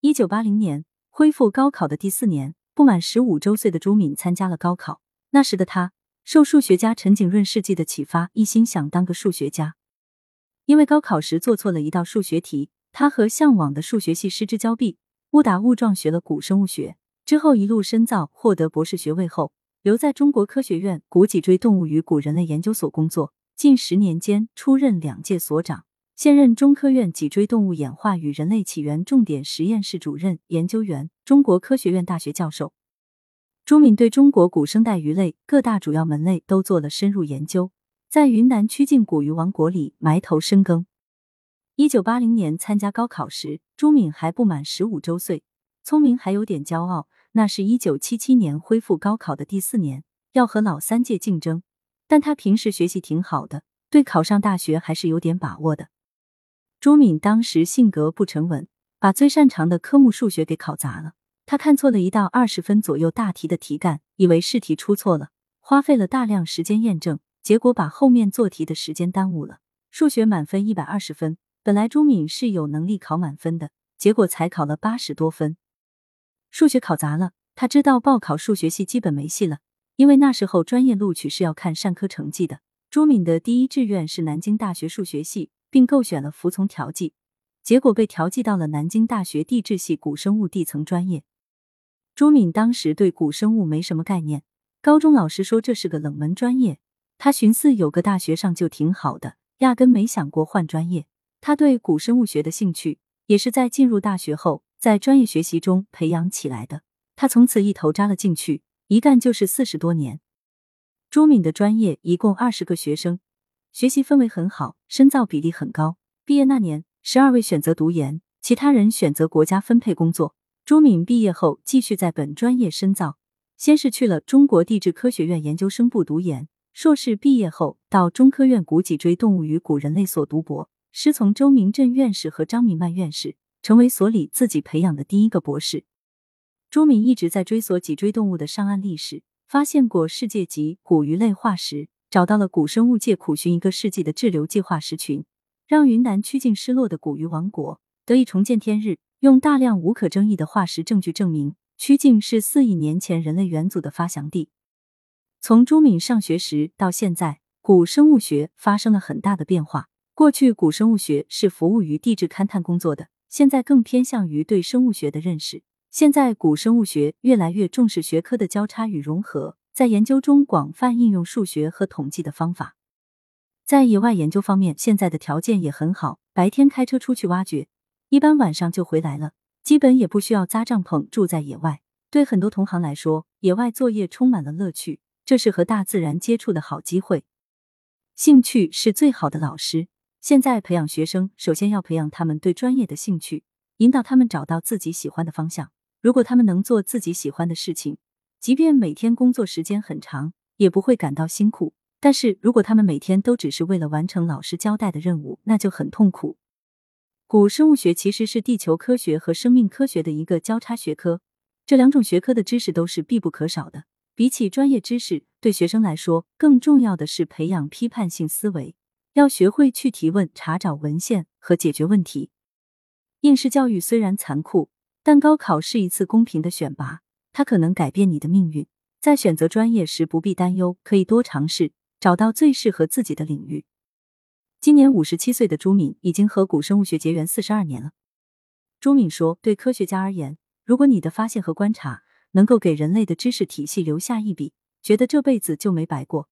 一九八零年，恢复高考的第四年，不满十五周岁的朱敏参加了高考。那时的他受数学家陈景润事迹的启发，一心想当个数学家。因为高考时做错了一道数学题，他和向往的数学系失之交臂，误打误撞学了古生物学。之后一路深造，获得博士学位后，留在中国科学院古脊椎动物与古人类研究所工作，近十年间出任两届所长。现任中科院脊椎动物演化与人类起源重点实验室主任、研究员，中国科学院大学教授。朱敏对中国古生代鱼类各大主要门类都做了深入研究，在云南曲靖古鱼王国里埋头深耕。一九八零年参加高考时，朱敏还不满十五周岁，聪明还有点骄傲。那是一九七七年恢复高考的第四年，要和老三届竞争，但他平时学习挺好的，对考上大学还是有点把握的。朱敏当时性格不沉稳，把最擅长的科目数学给考砸了。他看错了一道二十分左右大题的题干，以为试题出错了，花费了大量时间验证，结果把后面做题的时间耽误了。数学满分一百二十分，本来朱敏是有能力考满分的，结果才考了八十多分。数学考砸了，他知道报考数学系基本没戏了，因为那时候专业录取是要看上科成绩的。朱敏的第一志愿是南京大学数学系。并构选了服从调剂，结果被调剂到了南京大学地质系古生物地层专业。朱敏当时对古生物没什么概念，高中老师说这是个冷门专业，他寻思有个大学上就挺好的，压根没想过换专业。他对古生物学的兴趣也是在进入大学后，在专业学习中培养起来的。他从此一头扎了进去，一干就是四十多年。朱敏的专业一共二十个学生。学习氛围很好，深造比例很高。毕业那年，十二位选择读研，其他人选择国家分配工作。朱敏毕业后继续在本专业深造，先是去了中国地质科学院研究生部读研，硕士毕业后到中科院古脊椎动物与古人类所读博，师从周明镇院士和张明曼院士，成为所里自己培养的第一个博士。朱敏一直在追索脊椎动物的上岸历史，发现过世界级古鱼类化石。找到了古生物界苦寻一个世纪的滞留计划石群，让云南曲靖失落的古鱼王国得以重见天日。用大量无可争议的化石证据证明，曲靖是四亿年前人类元祖的发祥地。从朱敏上学时到现在，古生物学发生了很大的变化。过去，古生物学是服务于地质勘探工作的，现在更偏向于对生物学的认识。现在，古生物学越来越重视学科的交叉与融合。在研究中广泛应用数学和统计的方法，在野外研究方面，现在的条件也很好。白天开车出去挖掘，一般晚上就回来了，基本也不需要扎帐篷住在野外。对很多同行来说，野外作业充满了乐趣，这是和大自然接触的好机会。兴趣是最好的老师。现在培养学生，首先要培养他们对专业的兴趣，引导他们找到自己喜欢的方向。如果他们能做自己喜欢的事情。即便每天工作时间很长，也不会感到辛苦。但是如果他们每天都只是为了完成老师交代的任务，那就很痛苦。古生物学其实是地球科学和生命科学的一个交叉学科，这两种学科的知识都是必不可少的。比起专业知识，对学生来说更重要的是培养批判性思维，要学会去提问、查找文献和解决问题。应试教育虽然残酷，但高考是一次公平的选拔。它可能改变你的命运，在选择专业时不必担忧，可以多尝试，找到最适合自己的领域。今年五十七岁的朱敏已经和古生物学结缘四十二年了。朱敏说：“对科学家而言，如果你的发现和观察能够给人类的知识体系留下一笔，觉得这辈子就没白过。”